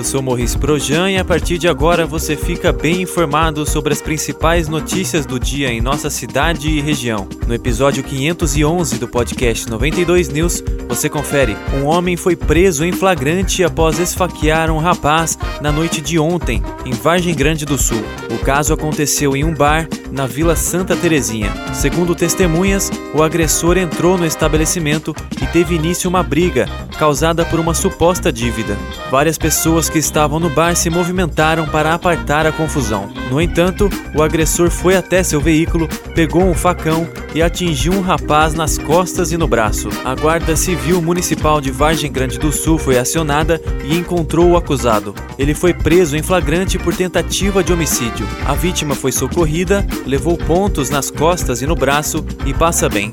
eu sou Morris Projan e a partir de agora você fica bem informado sobre as principais notícias do dia em nossa cidade e região. No episódio 511 do podcast 92 News, você confere: um homem foi preso em flagrante após esfaquear um rapaz na noite de ontem, em Vargem Grande do Sul. O caso aconteceu em um bar na Vila Santa Terezinha. Segundo testemunhas, o agressor entrou no estabelecimento e teve início uma briga causada por uma suposta dívida. Várias pessoas que estavam no bar se movimentaram para apartar a confusão. No entanto, o agressor foi até seu veículo, pegou um facão e atingiu um rapaz nas costas e no braço. A Guarda Civil Municipal de Vargem Grande do Sul foi acionada e encontrou o acusado. Ele foi preso em flagrante por tentativa de homicídio. A vítima foi socorrida, levou pontos nas costas e no braço e passa bem.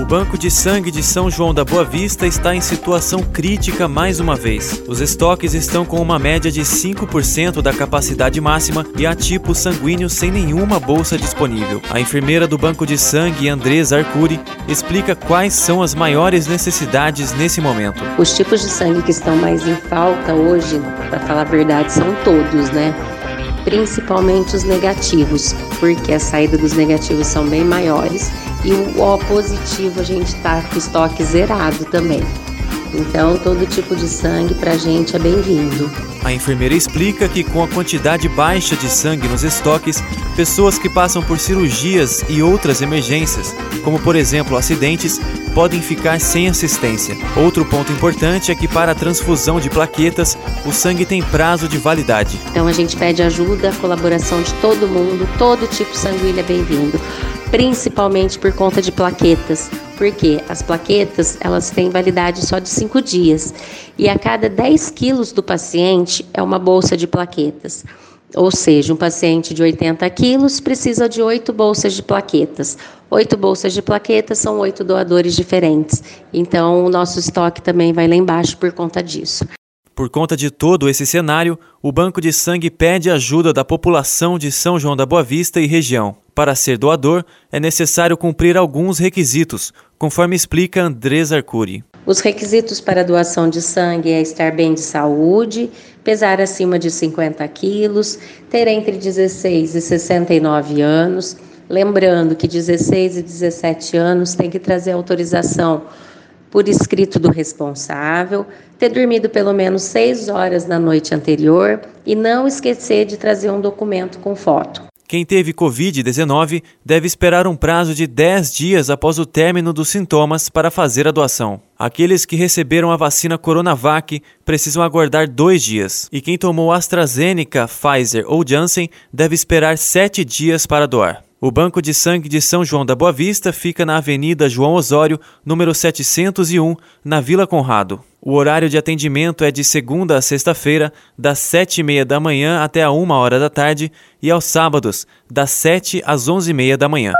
O Banco de Sangue de São João da Boa Vista está em situação crítica mais uma vez. Os estoques estão com uma média de 5% da capacidade máxima e há tipos sanguíneos sem nenhuma bolsa disponível. A enfermeira do Banco de Sangue, Andresa Arcuri, explica quais são as maiores necessidades nesse momento. Os tipos de sangue que estão mais em falta hoje, para falar a verdade, são todos, né? principalmente os negativos, porque a saída dos negativos são bem maiores e o O positivo a gente está com estoque zerado também. Então, todo tipo de sangue para a gente é bem-vindo. A enfermeira explica que, com a quantidade baixa de sangue nos estoques, pessoas que passam por cirurgias e outras emergências, como por exemplo acidentes, podem ficar sem assistência. Outro ponto importante é que, para a transfusão de plaquetas, o sangue tem prazo de validade. Então, a gente pede ajuda, colaboração de todo mundo, todo tipo sanguíneo é bem-vindo principalmente por conta de plaquetas, porque as plaquetas elas têm validade só de 5 dias e a cada 10 quilos do paciente é uma bolsa de plaquetas. Ou seja, um paciente de 80 quilos precisa de 8 bolsas de plaquetas. Oito bolsas de plaquetas são oito doadores diferentes. Então, o nosso estoque também vai lá embaixo por conta disso. Por conta de todo esse cenário, o Banco de Sangue pede ajuda da população de São João da Boa Vista e região. Para ser doador, é necessário cumprir alguns requisitos, conforme explica Andrés Arcuri. Os requisitos para doação de sangue é estar bem de saúde, pesar acima de 50 quilos, ter entre 16 e 69 anos. Lembrando que 16 e 17 anos tem que trazer autorização por escrito do responsável, ter dormido pelo menos seis horas na noite anterior e não esquecer de trazer um documento com foto. Quem teve Covid-19 deve esperar um prazo de 10 dias após o término dos sintomas para fazer a doação. Aqueles que receberam a vacina Coronavac precisam aguardar dois dias. E quem tomou AstraZeneca, Pfizer ou Janssen deve esperar sete dias para doar. O Banco de Sangue de São João da Boa Vista fica na Avenida João Osório, número 701, na Vila Conrado. O horário de atendimento é de segunda a sexta-feira, das sete e meia da manhã até a uma hora da tarde, e aos sábados, das sete às onze e meia da manhã.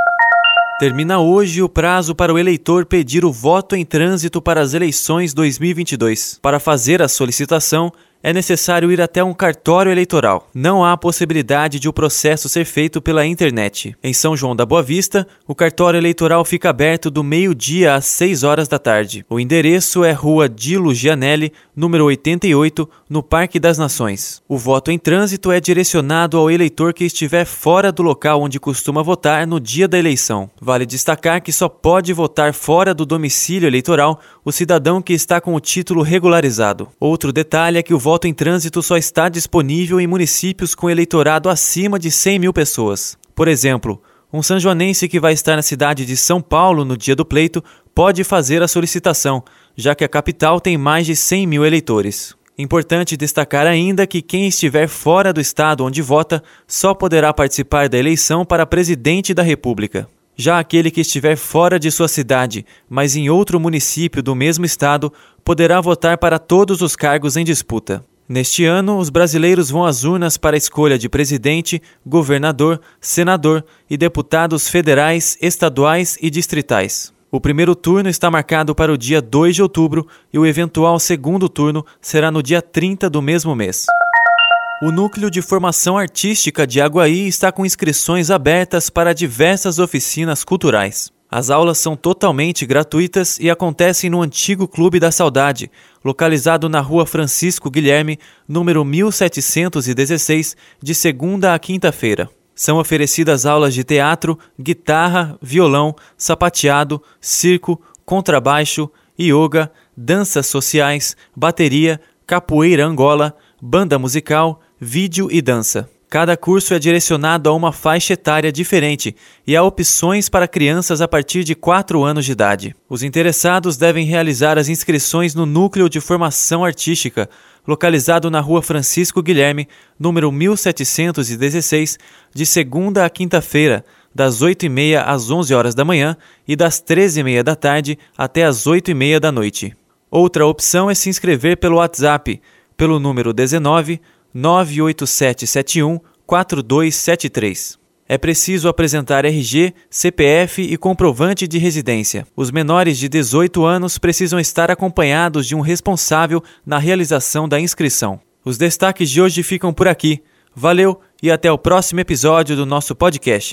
Termina hoje o prazo para o eleitor pedir o voto em trânsito para as eleições 2022. Para fazer a solicitação, é necessário ir até um cartório eleitoral. Não há possibilidade de o processo ser feito pela internet. Em São João da Boa Vista, o cartório eleitoral fica aberto do meio-dia às 6 horas da tarde. O endereço é Rua Dilo Gianelli, número 88, no Parque das Nações. O voto em trânsito é direcionado ao eleitor que estiver fora do local onde costuma votar no dia da eleição. Vale destacar que só pode votar fora do domicílio eleitoral o cidadão que está com o título regularizado. Outro detalhe é que o voto em trânsito só está disponível em municípios com eleitorado acima de 100 mil pessoas. Por exemplo, um sanjoanense que vai estar na cidade de São Paulo no dia do pleito pode fazer a solicitação, já que a capital tem mais de 100 mil eleitores. Importante destacar ainda que quem estiver fora do estado onde vota só poderá participar da eleição para presidente da República. Já aquele que estiver fora de sua cidade, mas em outro município do mesmo estado, poderá votar para todos os cargos em disputa. Neste ano, os brasileiros vão às urnas para a escolha de presidente, governador, senador e deputados federais, estaduais e distritais. O primeiro turno está marcado para o dia 2 de outubro e o eventual segundo turno será no dia 30 do mesmo mês. O Núcleo de Formação Artística de Aguaí está com inscrições abertas para diversas oficinas culturais. As aulas são totalmente gratuitas e acontecem no antigo Clube da Saudade, localizado na rua Francisco Guilherme, número 1716, de segunda a quinta-feira. São oferecidas aulas de teatro, guitarra, violão, sapateado, circo, contrabaixo, yoga, danças sociais, bateria, capoeira angola, banda musical, vídeo e dança. Cada curso é direcionado a uma faixa etária diferente e há opções para crianças a partir de 4 anos de idade. Os interessados devem realizar as inscrições no Núcleo de Formação Artística, localizado na Rua Francisco Guilherme, número 1716, de segunda a quinta-feira, das 8h30 às 11 horas da manhã e das 13h30 da tarde até às 8h30 da noite. Outra opção é se inscrever pelo WhatsApp, pelo número 19 98771 4273. É preciso apresentar RG, CPF e comprovante de residência. Os menores de 18 anos precisam estar acompanhados de um responsável na realização da inscrição. Os destaques de hoje ficam por aqui. Valeu e até o próximo episódio do nosso podcast.